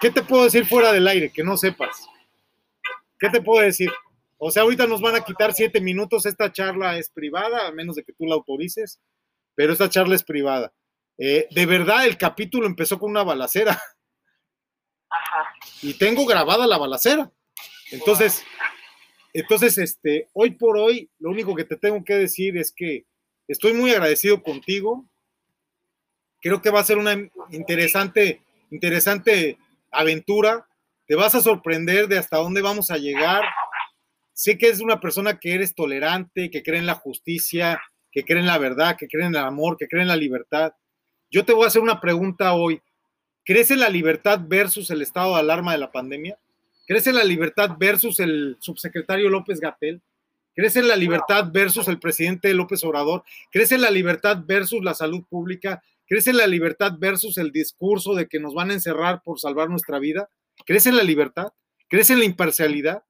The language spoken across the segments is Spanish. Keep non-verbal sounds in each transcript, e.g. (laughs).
¿qué te puedo decir fuera del aire que no sepas? ¿Qué te puedo decir? O sea, ahorita nos van a quitar siete minutos, esta charla es privada, a menos de que tú la autorices, pero esta charla es privada. Eh, de verdad, el capítulo empezó con una balacera. Ajá. Y tengo grabada la balacera. Entonces, entonces, este, hoy por hoy, lo único que te tengo que decir es que estoy muy agradecido contigo. Creo que va a ser una interesante, interesante aventura. Te vas a sorprender de hasta dónde vamos a llegar. Sé que es una persona que eres tolerante, que cree en la justicia, que cree en la verdad, que cree en el amor, que cree en la libertad. Yo te voy a hacer una pregunta hoy. ¿Crees en la libertad versus el estado de alarma de la pandemia? ¿Crees en la libertad versus el subsecretario López Gatel? ¿Crees en la libertad versus el presidente López Obrador? ¿Crees en la libertad versus la salud pública? ¿Crees en la libertad versus el discurso de que nos van a encerrar por salvar nuestra vida? ¿Crees en la libertad? ¿Crees en la imparcialidad?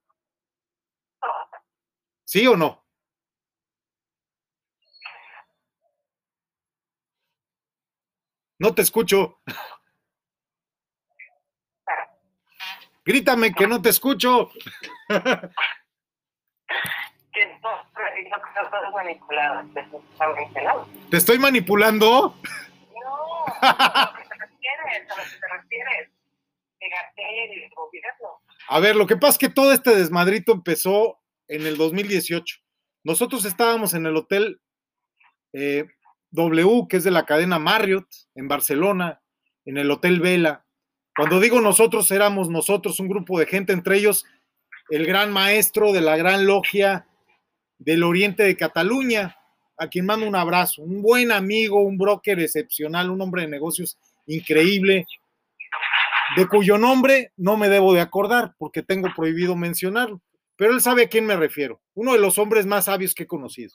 ¿Sí o no? No te escucho. Grítame que no te escucho. ¿Te estoy manipulando? A ver, lo que pasa es que todo este desmadrito empezó en el 2018. Nosotros estábamos en el hotel eh, W, que es de la cadena Marriott, en Barcelona, en el Hotel Vela. Cuando digo nosotros, éramos nosotros, un grupo de gente, entre ellos el gran maestro de la gran logia del oriente de Cataluña, a quien mando un abrazo, un buen amigo, un broker excepcional, un hombre de negocios increíble, de cuyo nombre no me debo de acordar porque tengo prohibido mencionarlo, pero él sabe a quién me refiero, uno de los hombres más sabios que he conocido.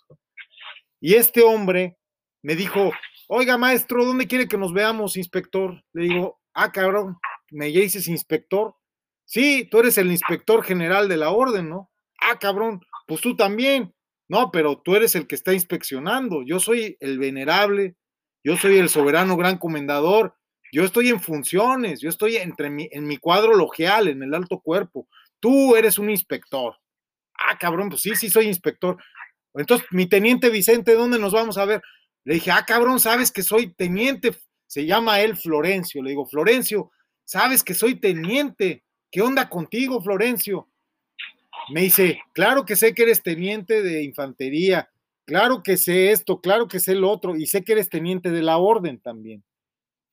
Y este hombre me dijo, oiga maestro, ¿dónde quiere que nos veamos, inspector? Le digo, ah, cabrón, me dices inspector. Sí, tú eres el inspector general de la orden, ¿no? Ah, cabrón, pues tú también. No, pero tú eres el que está inspeccionando. Yo soy el venerable, yo soy el soberano gran comendador. Yo estoy en funciones, yo estoy entre mi, en mi cuadro logial, en el alto cuerpo. Tú eres un inspector. Ah, cabrón, pues sí, sí soy inspector. Entonces, mi teniente Vicente, ¿dónde nos vamos a ver? Le dije, ah, cabrón, sabes que soy teniente. Se llama él Florencio. Le digo, Florencio, sabes que soy teniente. ¿Qué onda contigo, Florencio? Me dice, claro que sé que eres teniente de infantería, claro que sé esto, claro que sé lo otro, y sé que eres teniente de la orden también.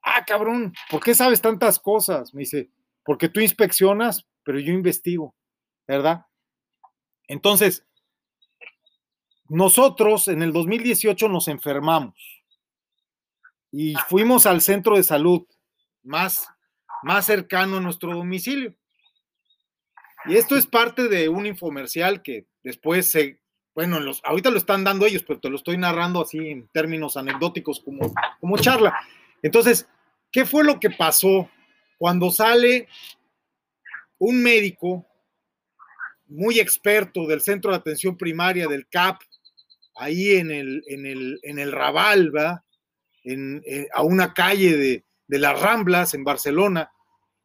Ah, cabrón, ¿por qué sabes tantas cosas? Me dice, porque tú inspeccionas, pero yo investigo, ¿verdad? Entonces, nosotros en el 2018 nos enfermamos y fuimos al centro de salud más, más cercano a nuestro domicilio. Y esto es parte de un infomercial que después se, bueno, los, ahorita lo están dando ellos, pero te lo estoy narrando así en términos anecdóticos como, como charla. Entonces, ¿qué fue lo que pasó cuando sale un médico muy experto del Centro de Atención Primaria del CAP, ahí en el, en el, en el Raval, eh, a una calle de, de las Ramblas en Barcelona,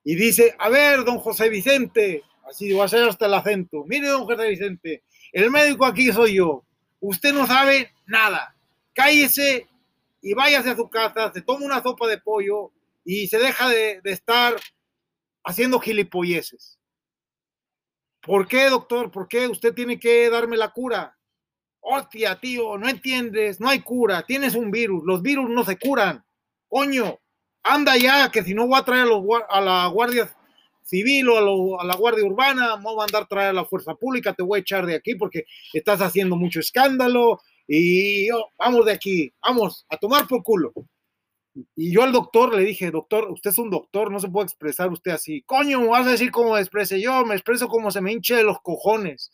y dice, a ver, don José Vicente, así va a ser hasta el acento, mire, don José Vicente, el médico aquí soy yo, usted no sabe nada, cállese y váyase a su casa, se toma una sopa de pollo y se deja de, estar haciendo gilipolleces. ¿Por qué, doctor? ¿Por qué usted tiene que darme la cura? Hostia, tío, no entiendes, no hay cura, tienes un virus, los virus no se curan. Coño, anda ya, que si no voy a traer a la Guardia Civil o a, a la Guardia Urbana, me voy a mandar traer a la Fuerza Pública, te voy a echar de aquí porque estás haciendo mucho escándalo y yo, vamos de aquí, vamos a tomar por culo. Y yo al doctor le dije, doctor, usted es un doctor, no se puede expresar usted así. Coño, vas a decir cómo me exprese yo, me expreso como se me hinche de los cojones,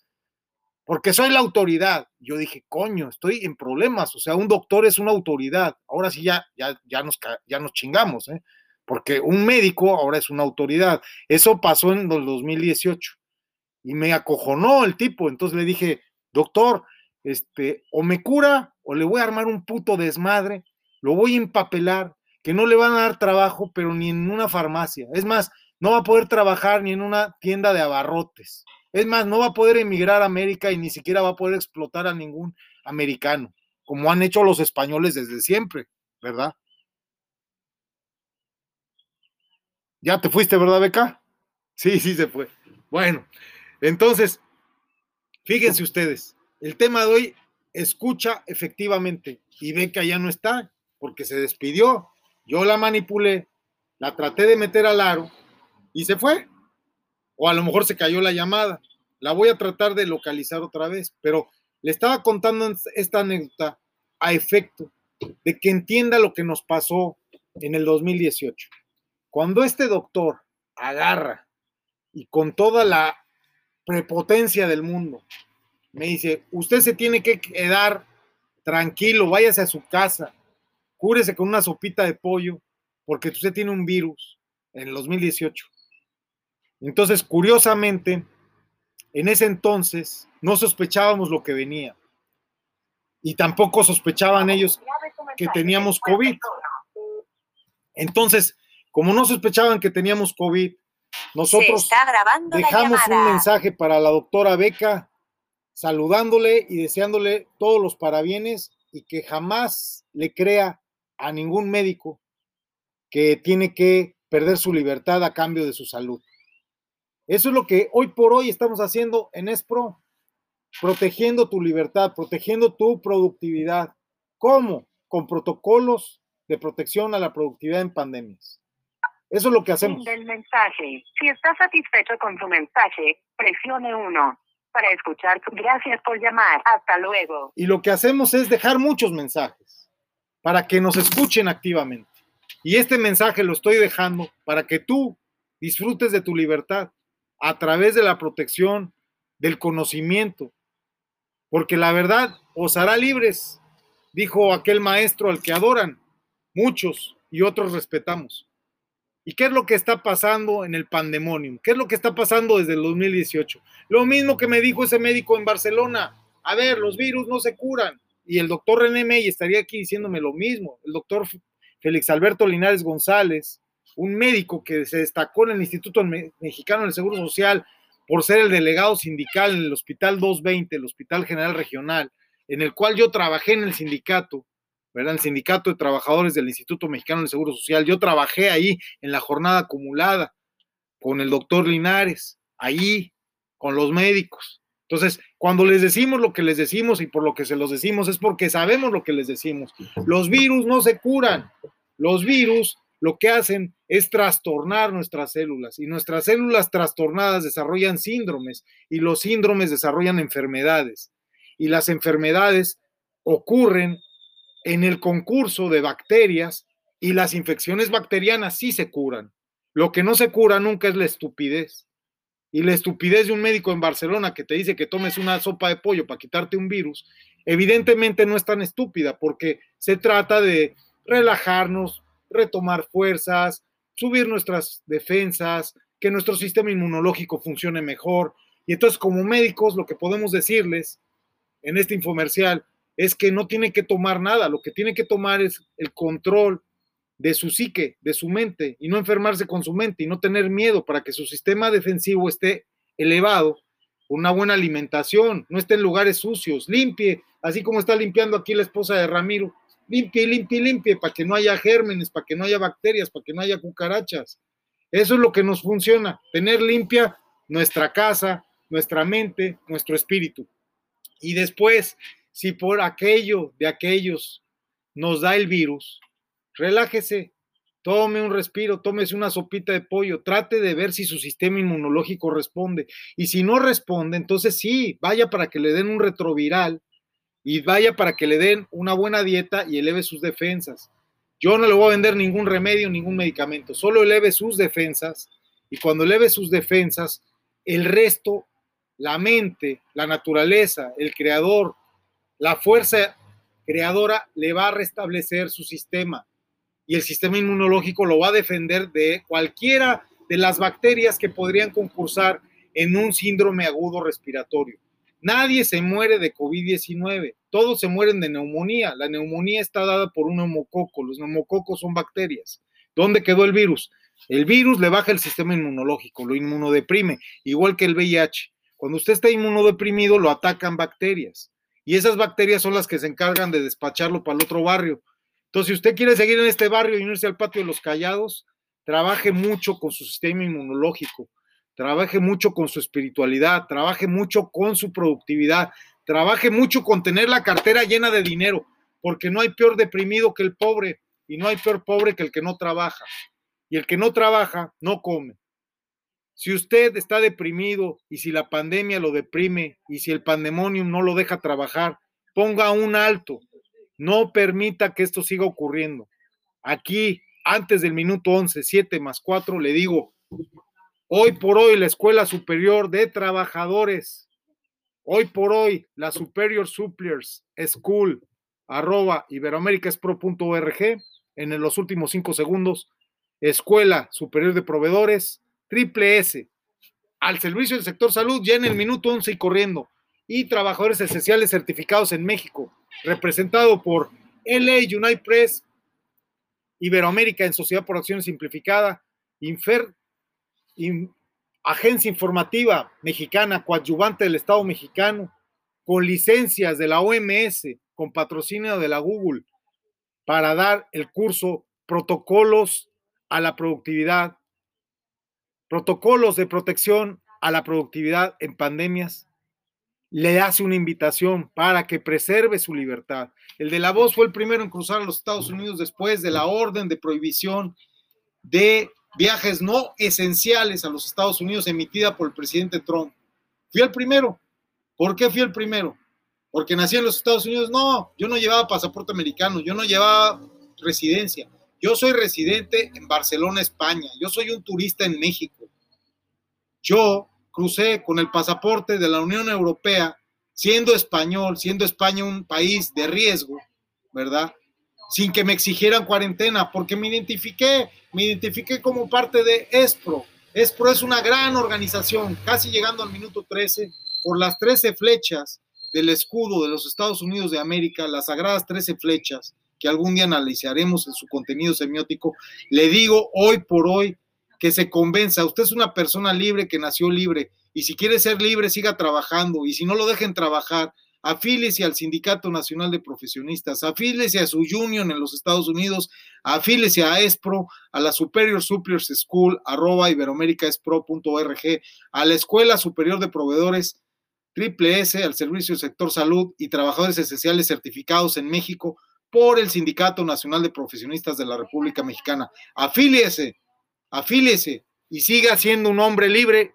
porque soy la autoridad. Yo dije, coño, estoy en problemas, o sea, un doctor es una autoridad. Ahora sí ya, ya, ya, nos, ya nos chingamos, ¿eh? Porque un médico ahora es una autoridad. Eso pasó en el 2018 y me acojonó el tipo, entonces le dije, doctor, este, o me cura o le voy a armar un puto desmadre lo voy a empapelar, que no le van a dar trabajo, pero ni en una farmacia. Es más, no va a poder trabajar ni en una tienda de abarrotes. Es más, no va a poder emigrar a América y ni siquiera va a poder explotar a ningún americano, como han hecho los españoles desde siempre, ¿verdad? Ya te fuiste, ¿verdad, Beca? Sí, (laughs) sí se fue. Bueno, entonces, fíjense ustedes, el tema de hoy, escucha efectivamente, y Beca ya no está, porque se despidió. Yo la manipulé, la traté de meter al aro y se fue. O a lo mejor se cayó la llamada. La voy a tratar de localizar otra vez, pero le estaba contando esta anécdota a efecto de que entienda lo que nos pasó en el 2018. Cuando este doctor agarra y con toda la prepotencia del mundo me dice, usted se tiene que quedar tranquilo, váyase a su casa, cúrese con una sopita de pollo, porque usted tiene un virus en el 2018. Entonces, curiosamente, en ese entonces no sospechábamos lo que venía. Y tampoco sospechaban ellos que teníamos COVID. Entonces, como no sospechaban que teníamos COVID, nosotros dejamos un mensaje para la doctora Beca, saludándole y deseándole todos los parabienes y que jamás le crea a ningún médico que tiene que perder su libertad a cambio de su salud. Eso es lo que hoy por hoy estamos haciendo en ESPRO, protegiendo tu libertad, protegiendo tu productividad. ¿Cómo? Con protocolos de protección a la productividad en pandemias. Eso es lo que hacemos. Del mensaje. Si está satisfecho con su mensaje, presione uno. Para escuchar, gracias por llamar. Hasta luego. Y lo que hacemos es dejar muchos mensajes para que nos escuchen activamente. Y este mensaje lo estoy dejando para que tú disfrutes de tu libertad a través de la protección, del conocimiento, porque la verdad os hará libres, dijo aquel maestro al que adoran muchos y otros respetamos. ¿Y qué es lo que está pasando en el pandemonium? ¿Qué es lo que está pasando desde el 2018? Lo mismo que me dijo ese médico en Barcelona. A ver, los virus no se curan. Y el doctor René May estaría aquí diciéndome lo mismo. El doctor Félix Alberto Linares González, un médico que se destacó en el Instituto Mexicano del Seguro Social por ser el delegado sindical en el Hospital 220, el Hospital General Regional, en el cual yo trabajé en el sindicato, ¿verdad? El sindicato de trabajadores del Instituto Mexicano del Seguro Social. Yo trabajé ahí en la jornada acumulada con el doctor Linares, ahí, con los médicos. Entonces, cuando les decimos lo que les decimos y por lo que se los decimos es porque sabemos lo que les decimos. Los virus no se curan. Los virus lo que hacen es trastornar nuestras células y nuestras células trastornadas desarrollan síndromes y los síndromes desarrollan enfermedades y las enfermedades ocurren en el concurso de bacterias y las infecciones bacterianas sí se curan. Lo que no se cura nunca es la estupidez. Y la estupidez de un médico en Barcelona que te dice que tomes una sopa de pollo para quitarte un virus, evidentemente no es tan estúpida porque se trata de relajarnos, retomar fuerzas, subir nuestras defensas, que nuestro sistema inmunológico funcione mejor. Y entonces como médicos lo que podemos decirles en este infomercial es que no tiene que tomar nada, lo que tiene que tomar es el control de su psique, de su mente, y no enfermarse con su mente y no tener miedo para que su sistema defensivo esté elevado, una buena alimentación, no esté en lugares sucios, limpie, así como está limpiando aquí la esposa de Ramiro, limpie, limpie, limpie, para que no haya gérmenes, para que no haya bacterias, para que no haya cucarachas. Eso es lo que nos funciona, tener limpia nuestra casa, nuestra mente, nuestro espíritu. Y después, si por aquello de aquellos nos da el virus, relájese, tome un respiro, tómese una sopita de pollo, trate de ver si su sistema inmunológico responde. Y si no responde, entonces sí, vaya para que le den un retroviral y vaya para que le den una buena dieta y eleve sus defensas. Yo no le voy a vender ningún remedio, ningún medicamento, solo eleve sus defensas y cuando eleve sus defensas, el resto, la mente, la naturaleza, el creador, la fuerza creadora le va a restablecer su sistema y el sistema inmunológico lo va a defender de cualquiera de las bacterias que podrían concursar en un síndrome agudo respiratorio. Nadie se muere de COVID-19, todos se mueren de neumonía. La neumonía está dada por un neumococo, los neumococos son bacterias. ¿Dónde quedó el virus? El virus le baja el sistema inmunológico, lo inmunodeprime, igual que el VIH. Cuando usted está inmunodeprimido, lo atacan bacterias. Y esas bacterias son las que se encargan de despacharlo para el otro barrio. Entonces, si usted quiere seguir en este barrio y irse al patio de los callados, trabaje mucho con su sistema inmunológico, trabaje mucho con su espiritualidad, trabaje mucho con su productividad, trabaje mucho con tener la cartera llena de dinero, porque no hay peor deprimido que el pobre y no hay peor pobre que el que no trabaja. Y el que no trabaja no come. Si usted está deprimido y si la pandemia lo deprime y si el pandemonium no lo deja trabajar, ponga un alto. No permita que esto siga ocurriendo. Aquí, antes del minuto 11, 7 más 4, le digo, hoy por hoy la Escuela Superior de Trabajadores, hoy por hoy la Superior Suppliers School, arroba iberoamericaspro.org, en los últimos cinco segundos, Escuela Superior de Proveedores, Triple S, al servicio del sector salud ya en el minuto 11 y corriendo, y trabajadores esenciales certificados en México, representado por LA United Press, Iberoamérica en Sociedad por Acción Simplificada, Infer, Agencia Informativa Mexicana, coadyuvante del Estado mexicano, con licencias de la OMS, con patrocinio de la Google, para dar el curso Protocolos a la Productividad, Protocolos de Protección a la Productividad en Pandemias, le hace una invitación para que preserve su libertad. El de la voz fue el primero en cruzar a los Estados Unidos después de la orden de prohibición de viajes no esenciales a los Estados Unidos emitida por el presidente Trump. Fui el primero. ¿Por qué fui el primero? Porque nací en los Estados Unidos. No, yo no llevaba pasaporte americano, yo no llevaba residencia. Yo soy residente en Barcelona, España. Yo soy un turista en México. Yo crucé con el pasaporte de la Unión Europea, siendo español, siendo España un país de riesgo, ¿verdad? Sin que me exigieran cuarentena, porque me identifiqué, me identifiqué como parte de ESPRO. ESPRO es una gran organización, casi llegando al minuto 13, por las 13 flechas del escudo de los Estados Unidos de América, las sagradas 13 flechas, que algún día analizaremos en su contenido semiótico, le digo hoy por hoy que se convenza. Usted es una persona libre que nació libre y si quiere ser libre, siga trabajando y si no lo dejen trabajar, afílese al Sindicato Nacional de Profesionistas, afílese a su union en los Estados Unidos, afílese a ESPRO, a la Superior Suppliers School, arroba iberoamericaespro.org, a la Escuela Superior de Proveedores, Triple S, al Servicio del Sector Salud y Trabajadores Esenciales certificados en México por el Sindicato Nacional de Profesionistas de la República Mexicana. Afíliese afíliese y siga siendo un hombre libre